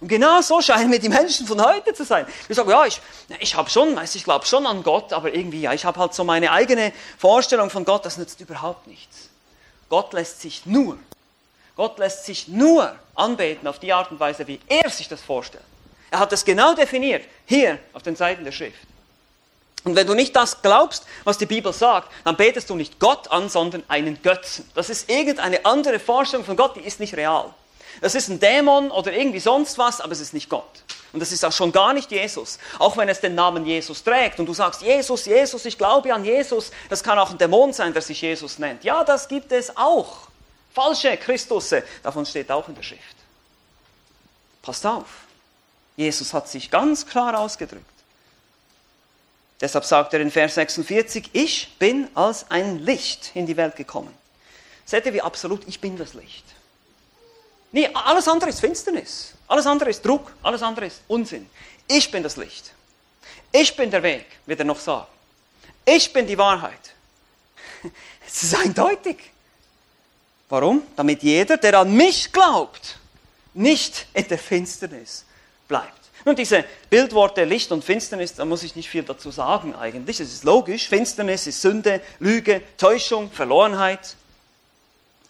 Und genau so scheinen mir die Menschen von heute zu sein. Die sagen, ja, ich, ich habe schon, weiß, ich glaube schon an Gott, aber irgendwie, ja, ich habe halt so meine eigene Vorstellung von Gott, das nützt überhaupt nichts. Gott lässt sich nur, Gott lässt sich nur anbeten auf die Art und Weise, wie er sich das vorstellt. Er hat es genau definiert, hier auf den Seiten der Schrift. Und wenn du nicht das glaubst, was die Bibel sagt, dann betest du nicht Gott an, sondern einen Götzen. Das ist irgendeine andere Vorstellung von Gott, die ist nicht real. Das ist ein Dämon oder irgendwie sonst was, aber es ist nicht Gott. Und das ist auch schon gar nicht Jesus. Auch wenn es den Namen Jesus trägt und du sagst, Jesus, Jesus, ich glaube an Jesus, das kann auch ein Dämon sein, der sich Jesus nennt. Ja, das gibt es auch. Falsche Christusse, davon steht auch in der Schrift. Passt auf. Jesus hat sich ganz klar ausgedrückt. Deshalb sagt er in Vers 46, ich bin als ein Licht in die Welt gekommen. Seht ihr, wie absolut, ich bin das Licht. Nee, alles andere ist Finsternis. Alles andere ist Druck. Alles andere ist Unsinn. Ich bin das Licht. Ich bin der Weg, wird er noch sagen. Ich bin die Wahrheit. Es ist eindeutig. Warum? Damit jeder, der an mich glaubt, nicht in der Finsternis bleibt. Nun, diese Bildworte Licht und Finsternis, da muss ich nicht viel dazu sagen eigentlich. Es ist logisch. Finsternis ist Sünde, Lüge, Täuschung, Verlorenheit.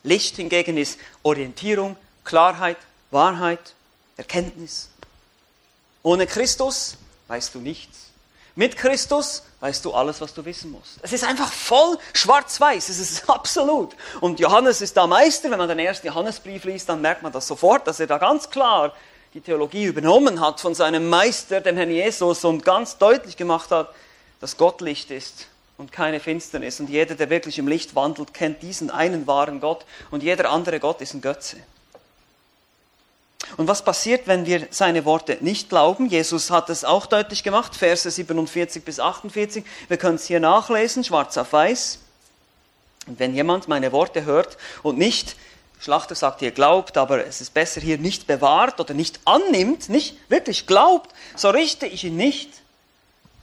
Licht hingegen ist Orientierung, Klarheit, Wahrheit, Erkenntnis. Ohne Christus weißt du nichts. Mit Christus weißt du alles, was du wissen musst. Es ist einfach voll schwarz-weiß, es ist absolut. Und Johannes ist da Meister, wenn man den ersten Johannesbrief liest, dann merkt man das sofort, dass er da ganz klar die Theologie übernommen hat von seinem Meister, dem Herrn Jesus, und ganz deutlich gemacht hat, dass Gott Licht ist und keine Finsternis. Und jeder, der wirklich im Licht wandelt, kennt diesen einen wahren Gott und jeder andere Gott ist ein Götze. Und was passiert, wenn wir seine Worte nicht glauben? Jesus hat es auch deutlich gemacht, Verse 47 bis 48. Wir können es hier nachlesen, schwarz auf weiß. Und wenn jemand meine Worte hört und nicht Schlachter sagt hier glaubt, aber es ist besser hier nicht bewahrt oder nicht annimmt, nicht wirklich glaubt, so richte ich ihn nicht.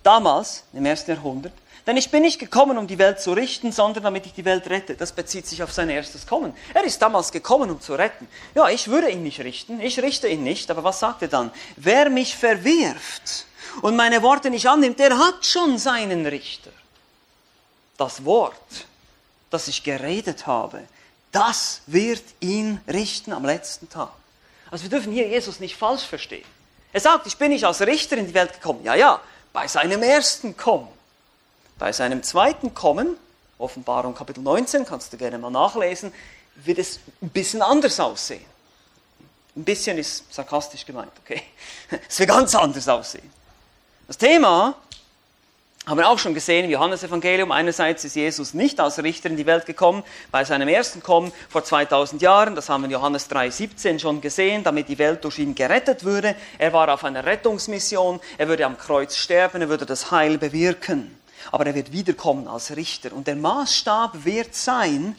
Damals, im ersten Jahrhundert, denn ich bin nicht gekommen, um die Welt zu richten, sondern damit ich die Welt rette. Das bezieht sich auf sein erstes Kommen. Er ist damals gekommen, um zu retten. Ja, ich würde ihn nicht richten, ich richte ihn nicht, aber was sagt er dann? Wer mich verwirft und meine Worte nicht annimmt, der hat schon seinen Richter. Das Wort, das ich geredet habe, das wird ihn richten am letzten Tag. Also wir dürfen hier Jesus nicht falsch verstehen. Er sagt, ich bin nicht als Richter in die Welt gekommen. Ja, ja, bei seinem ersten Kommen. Bei seinem zweiten Kommen, Offenbarung Kapitel 19, kannst du gerne mal nachlesen, wird es ein bisschen anders aussehen. Ein bisschen ist sarkastisch gemeint, okay? Es wird ganz anders aussehen. Das Thema haben wir auch schon gesehen im Johannesevangelium. Einerseits ist Jesus nicht als Richter in die Welt gekommen, bei seinem ersten Kommen vor 2000 Jahren. Das haben wir in Johannes 3,17 schon gesehen, damit die Welt durch ihn gerettet würde. Er war auf einer Rettungsmission. Er würde am Kreuz sterben. Er würde das Heil bewirken. Aber er wird wiederkommen als Richter. Und der Maßstab wird sein,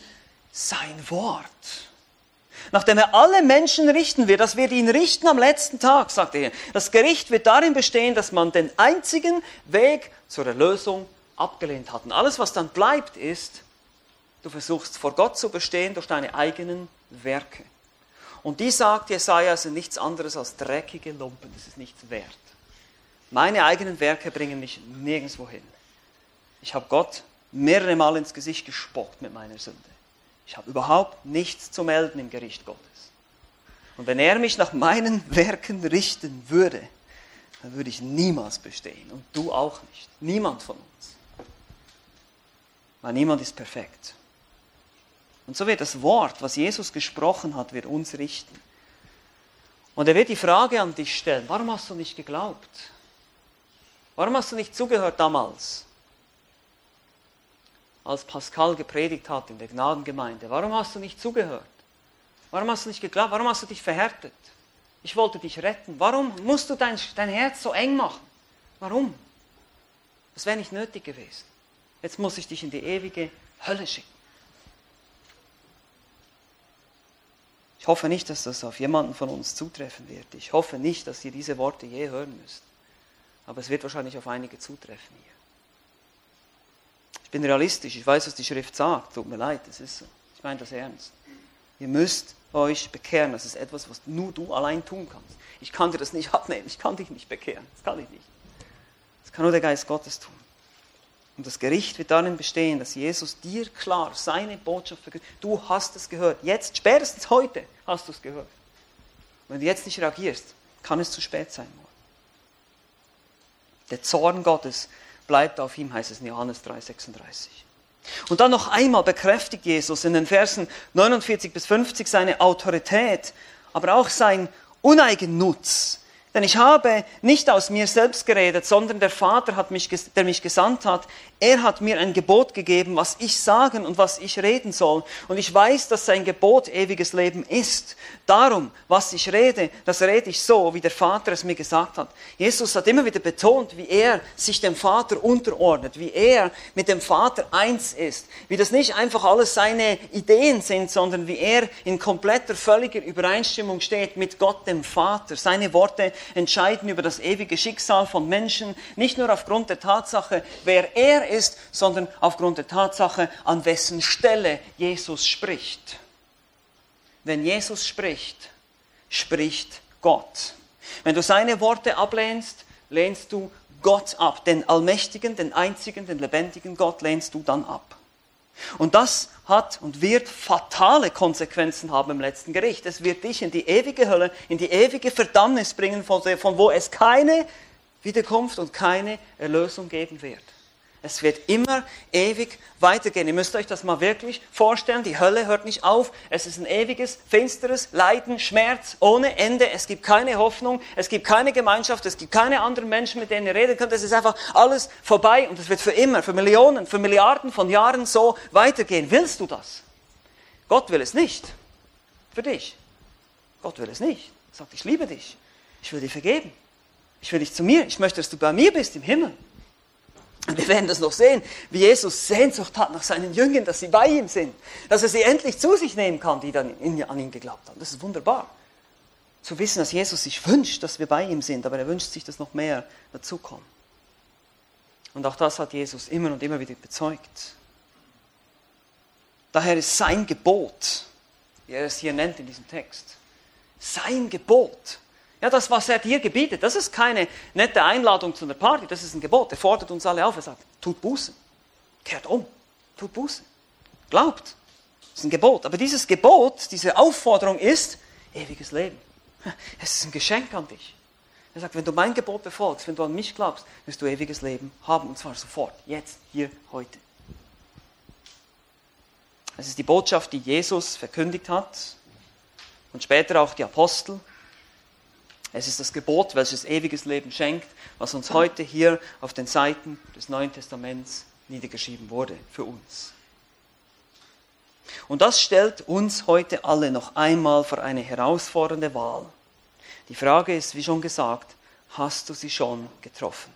sein Wort. Nachdem er alle Menschen richten wird, das wird ihn richten am letzten Tag, sagt er. Das Gericht wird darin bestehen, dass man den einzigen Weg zur Erlösung abgelehnt hat. Und alles, was dann bleibt, ist, du versuchst vor Gott zu bestehen durch deine eigenen Werke. Und die, sagt Jesaja, sind nichts anderes als dreckige Lumpen. Das ist nichts wert. Meine eigenen Werke bringen mich nirgendwo hin. Ich habe Gott mehrere Mal ins Gesicht gespuckt mit meiner Sünde. Ich habe überhaupt nichts zu melden im Gericht Gottes. Und wenn er mich nach meinen Werken richten würde, dann würde ich niemals bestehen. Und du auch nicht. Niemand von uns. Weil niemand ist perfekt. Und so wird das Wort, was Jesus gesprochen hat, wird uns richten. Und er wird die Frage an dich stellen, warum hast du nicht geglaubt? Warum hast du nicht zugehört damals? Als Pascal gepredigt hat in der Gnadengemeinde. Warum hast du nicht zugehört? Warum hast du nicht geglaubt? Warum hast du dich verhärtet? Ich wollte dich retten. Warum musst du dein, dein Herz so eng machen? Warum? Das wäre nicht nötig gewesen. Jetzt muss ich dich in die ewige Hölle schicken. Ich hoffe nicht, dass das auf jemanden von uns zutreffen wird. Ich hoffe nicht, dass ihr diese Worte je hören müsst. aber es wird wahrscheinlich auf einige zutreffen hier. Ich bin realistisch, ich weiß, was die Schrift sagt, tut mir leid, das ist so. Ich meine das ernst. Ihr müsst euch bekehren, das ist etwas, was nur du allein tun kannst. Ich kann dir das nicht abnehmen, ich kann dich nicht bekehren, das kann ich nicht. Das kann nur der Geist Gottes tun. Und das Gericht wird darin bestehen, dass Jesus dir klar seine Botschaft verkündet. Du hast es gehört. Jetzt, spätestens heute, hast du es gehört. Wenn du jetzt nicht reagierst, kann es zu spät sein. Der Zorn Gottes bleibt auf ihm, heißt es in Johannes 3,36. Und dann noch einmal bekräftigt Jesus in den Versen 49 bis 50 seine Autorität, aber auch sein Uneigennutz denn ich habe nicht aus mir selbst geredet, sondern der Vater, hat mich, der mich gesandt hat, er hat mir ein Gebot gegeben, was ich sagen und was ich reden soll. Und ich weiß, dass sein Gebot ewiges Leben ist. Darum, was ich rede, das rede ich so, wie der Vater es mir gesagt hat. Jesus hat immer wieder betont, wie er sich dem Vater unterordnet, wie er mit dem Vater eins ist, wie das nicht einfach alles seine Ideen sind, sondern wie er in kompletter, völliger Übereinstimmung steht mit Gott dem Vater. Seine Worte entscheiden über das ewige Schicksal von Menschen, nicht nur aufgrund der Tatsache, wer er ist, sondern aufgrund der Tatsache, an wessen Stelle Jesus spricht. Wenn Jesus spricht, spricht Gott. Wenn du seine Worte ablehnst, lehnst du Gott ab. Den allmächtigen, den einzigen, den lebendigen Gott lehnst du dann ab. Und das hat und wird fatale Konsequenzen haben im letzten Gericht. Es wird dich in die ewige Hölle, in die ewige Verdammnis bringen, von wo es keine Wiederkunft und keine Erlösung geben wird. Es wird immer ewig weitergehen. Ihr müsst euch das mal wirklich vorstellen. Die Hölle hört nicht auf. Es ist ein ewiges, finsteres Leiden, Schmerz ohne Ende. Es gibt keine Hoffnung. Es gibt keine Gemeinschaft. Es gibt keine anderen Menschen, mit denen ihr reden könnt. Es ist einfach alles vorbei und es wird für immer, für Millionen, für Milliarden von Jahren so weitergehen. Willst du das? Gott will es nicht. Für dich. Gott will es nicht. Er sagt, ich liebe dich. Ich will dir vergeben. Ich will dich zu mir. Ich möchte, dass du bei mir bist im Himmel. Und wir werden das noch sehen, wie Jesus Sehnsucht hat nach seinen Jüngern, dass sie bei ihm sind, dass er sie endlich zu sich nehmen kann, die dann an ihn geglaubt haben. Das ist wunderbar. Zu wissen, dass Jesus sich wünscht, dass wir bei ihm sind, aber er wünscht sich, dass noch mehr dazukommen. Und auch das hat Jesus immer und immer wieder bezeugt. Daher ist sein Gebot, wie er es hier nennt in diesem Text, sein Gebot, ja, das, was er dir gebietet, das ist keine nette Einladung zu einer Party, das ist ein Gebot. Er fordert uns alle auf, er sagt, tut Buße, kehrt um, tut Buße, glaubt. Das ist ein Gebot. Aber dieses Gebot, diese Aufforderung ist ewiges Leben. Es ist ein Geschenk an dich. Er sagt, wenn du mein Gebot befolgst, wenn du an mich glaubst, wirst du ewiges Leben haben, und zwar sofort, jetzt, hier, heute. Es ist die Botschaft, die Jesus verkündigt hat und später auch die Apostel. Es ist das Gebot, welches ewiges Leben schenkt, was uns heute hier auf den Seiten des Neuen Testaments niedergeschrieben wurde für uns. Und das stellt uns heute alle noch einmal vor eine herausfordernde Wahl. Die Frage ist, wie schon gesagt, hast du sie schon getroffen?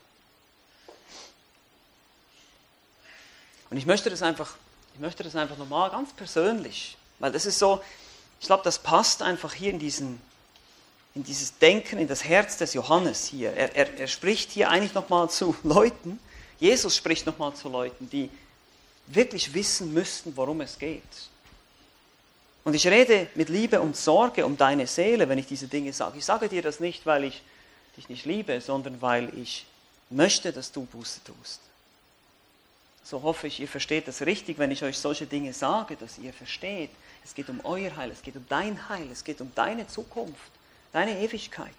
Und ich möchte das einfach, ich möchte das einfach nochmal ganz persönlich, weil das ist so, ich glaube, das passt einfach hier in diesen in dieses Denken, in das Herz des Johannes hier. Er, er, er spricht hier eigentlich nochmal zu Leuten, Jesus spricht nochmal zu Leuten, die wirklich wissen müssten, worum es geht. Und ich rede mit Liebe und Sorge um deine Seele, wenn ich diese Dinge sage. Ich sage dir das nicht, weil ich dich nicht liebe, sondern weil ich möchte, dass du Buße tust. So hoffe ich, ihr versteht das richtig, wenn ich euch solche Dinge sage, dass ihr versteht. Es geht um euer Heil, es geht um dein Heil, es geht um deine Zukunft deine Ewigkeit.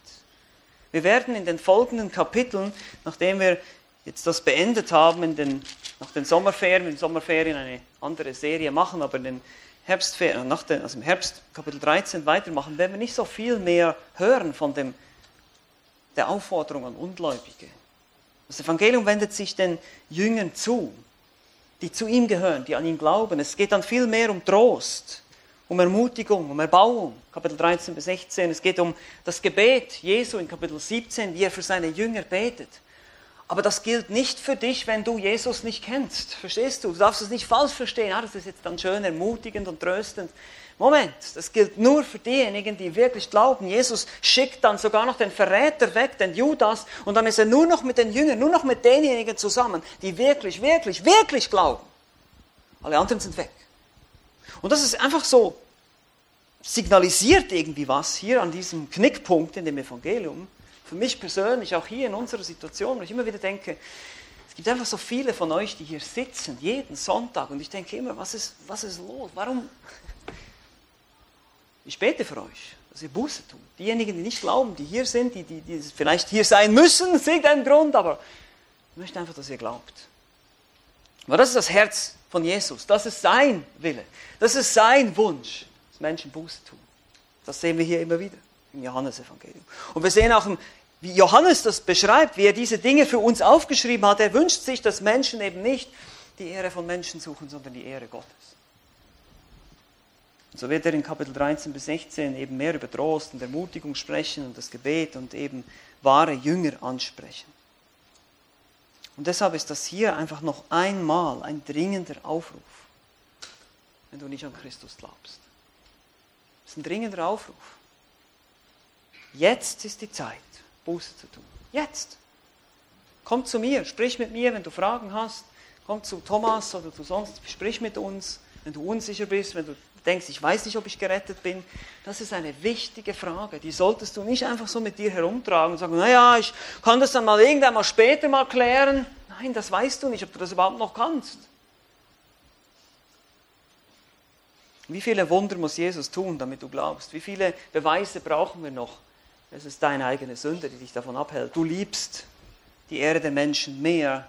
Wir werden in den folgenden Kapiteln, nachdem wir jetzt das beendet haben, in den, nach den Sommerferien, in den Sommerferien eine andere Serie machen, aber in den Herbstferien, nach den, also im Herbst Kapitel 13 weitermachen, werden wir nicht so viel mehr hören von dem, der Aufforderung an Ungläubige. Das Evangelium wendet sich den Jüngern zu, die zu ihm gehören, die an ihn glauben. Es geht dann viel mehr um Trost um Ermutigung, um Erbauung, Kapitel 13 bis 16. Es geht um das Gebet Jesu in Kapitel 17, wie er für seine Jünger betet. Aber das gilt nicht für dich, wenn du Jesus nicht kennst. Verstehst du? Du darfst es nicht falsch verstehen. Ah, das ist jetzt dann schön ermutigend und tröstend. Moment, das gilt nur für diejenigen, die wirklich glauben. Jesus schickt dann sogar noch den Verräter weg, den Judas, und dann ist er nur noch mit den Jüngern, nur noch mit denjenigen zusammen, die wirklich, wirklich, wirklich glauben. Alle anderen sind weg. Und das ist einfach so, signalisiert irgendwie was hier an diesem Knickpunkt in dem Evangelium. Für mich persönlich, auch hier in unserer Situation, wo ich immer wieder denke, es gibt einfach so viele von euch, die hier sitzen, jeden Sonntag, und ich denke immer, was ist, was ist los? Warum? Ich bete für euch, dass ihr Buße tut. Diejenigen, die nicht glauben, die hier sind, die, die, die vielleicht hier sein müssen, aus irgendeinem Grund, aber ich möchte einfach, dass ihr glaubt. Aber das ist das Herz von Jesus. Das ist sein Wille. Das ist sein Wunsch, dass Menschen Buße tun. Das sehen wir hier immer wieder im Johannesevangelium. Und wir sehen auch wie Johannes das beschreibt, wie er diese Dinge für uns aufgeschrieben hat. Er wünscht sich, dass Menschen eben nicht die Ehre von Menschen suchen, sondern die Ehre Gottes. Und so wird er in Kapitel 13 bis 16 eben mehr über Trost und Ermutigung sprechen und das Gebet und eben wahre Jünger ansprechen. Und deshalb ist das hier einfach noch einmal ein dringender Aufruf, wenn du nicht an Christus glaubst. Das ist ein dringender Aufruf. Jetzt ist die Zeit. Buße zu tun. Jetzt. Komm zu mir, sprich mit mir, wenn du Fragen hast. Komm zu Thomas oder zu sonst, sprich mit uns. Wenn du unsicher bist, wenn du denkst, ich weiß nicht, ob ich gerettet bin. Das ist eine wichtige Frage. Die solltest du nicht einfach so mit dir herumtragen und sagen, naja, ich kann das dann mal irgendwann mal später mal klären. Nein, das weißt du nicht, ob du das überhaupt noch kannst. Wie viele Wunder muss Jesus tun, damit du glaubst? Wie viele Beweise brauchen wir noch? Es ist deine eigene Sünde, die dich davon abhält. Du liebst die Ehre der Menschen mehr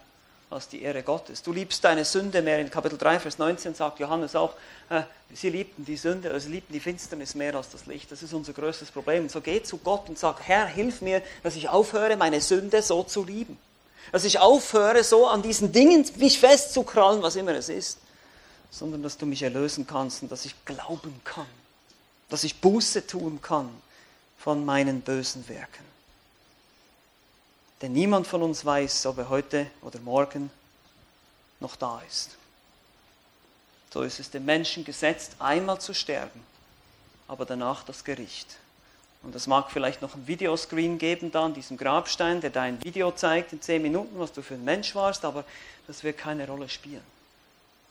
als die Ehre Gottes. Du liebst deine Sünde mehr. In Kapitel 3, Vers 19 sagt Johannes auch, äh, sie liebten die Sünde, also sie liebten die Finsternis mehr als das Licht. Das ist unser größtes Problem. Und so geh zu Gott und sag, Herr, hilf mir, dass ich aufhöre, meine Sünde so zu lieben. Dass ich aufhöre, so an diesen Dingen mich festzukrallen, was immer es ist. Sondern dass du mich erlösen kannst und dass ich glauben kann. Dass ich Buße tun kann von meinen bösen Werken. Denn niemand von uns weiß, ob er heute oder morgen noch da ist. So ist es dem Menschen gesetzt, einmal zu sterben, aber danach das Gericht. Und es mag vielleicht noch ein Videoscreen geben da an diesem Grabstein, der da ein Video zeigt in zehn Minuten, was du für ein Mensch warst, aber das wird keine Rolle spielen.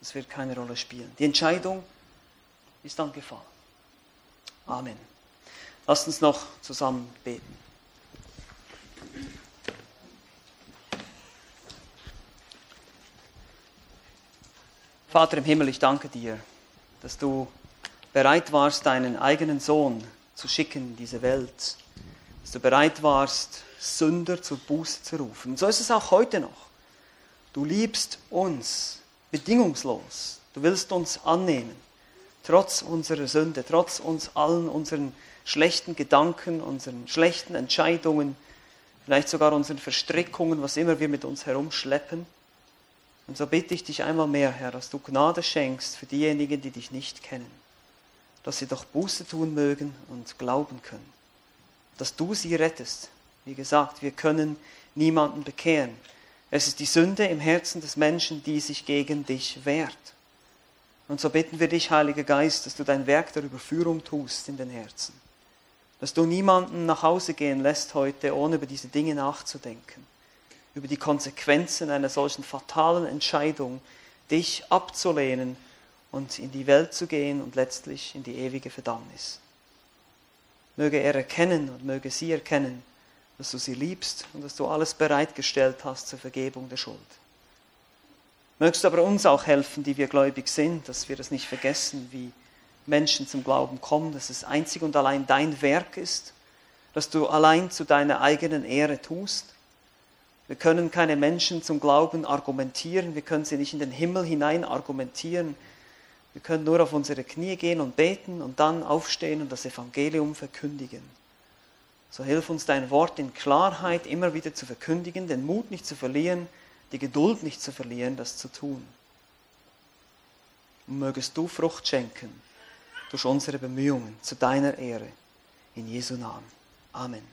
Das wird keine Rolle spielen. Die Entscheidung ist dann gefallen. Amen. Lasst uns noch zusammen beten. Vater im Himmel, ich danke dir, dass du bereit warst, deinen eigenen Sohn zu schicken in diese Welt, dass du bereit warst, Sünder zur Buße zu rufen. Und so ist es auch heute noch. Du liebst uns bedingungslos. Du willst uns annehmen, trotz unserer Sünde, trotz uns allen unseren schlechten Gedanken, unseren schlechten Entscheidungen, vielleicht sogar unseren Verstrickungen, was immer wir mit uns herumschleppen. Und so bitte ich dich einmal mehr, Herr, dass du Gnade schenkst für diejenigen, die dich nicht kennen, dass sie doch Buße tun mögen und glauben können, dass du sie rettest. Wie gesagt, wir können niemanden bekehren. Es ist die Sünde im Herzen des Menschen, die sich gegen dich wehrt. Und so bitten wir dich, Heiliger Geist, dass du dein Werk der Überführung tust in den Herzen dass du niemanden nach Hause gehen lässt heute, ohne über diese Dinge nachzudenken, über die Konsequenzen einer solchen fatalen Entscheidung, dich abzulehnen und in die Welt zu gehen und letztlich in die ewige Verdammnis. Möge er erkennen und möge sie erkennen, dass du sie liebst und dass du alles bereitgestellt hast zur Vergebung der Schuld. Mögst du aber uns auch helfen, die wir gläubig sind, dass wir das nicht vergessen, wie Menschen zum Glauben kommen, dass es einzig und allein dein Werk ist, dass du allein zu deiner eigenen Ehre tust. Wir können keine Menschen zum Glauben argumentieren, wir können sie nicht in den Himmel hinein argumentieren. Wir können nur auf unsere Knie gehen und beten und dann aufstehen und das Evangelium verkündigen. So hilf uns dein Wort in Klarheit immer wieder zu verkündigen, den Mut nicht zu verlieren, die Geduld nicht zu verlieren, das zu tun. Und mögest du Frucht schenken durch unsere Bemühungen zu deiner Ehre. In Jesu Namen. Amen.